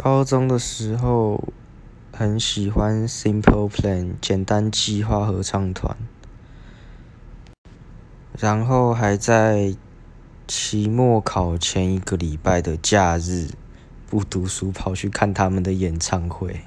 高中的时候很喜欢 simple plan 简单计划合唱团。然后还在期末考前一个礼拜的假日不读书跑去看他们的演唱会。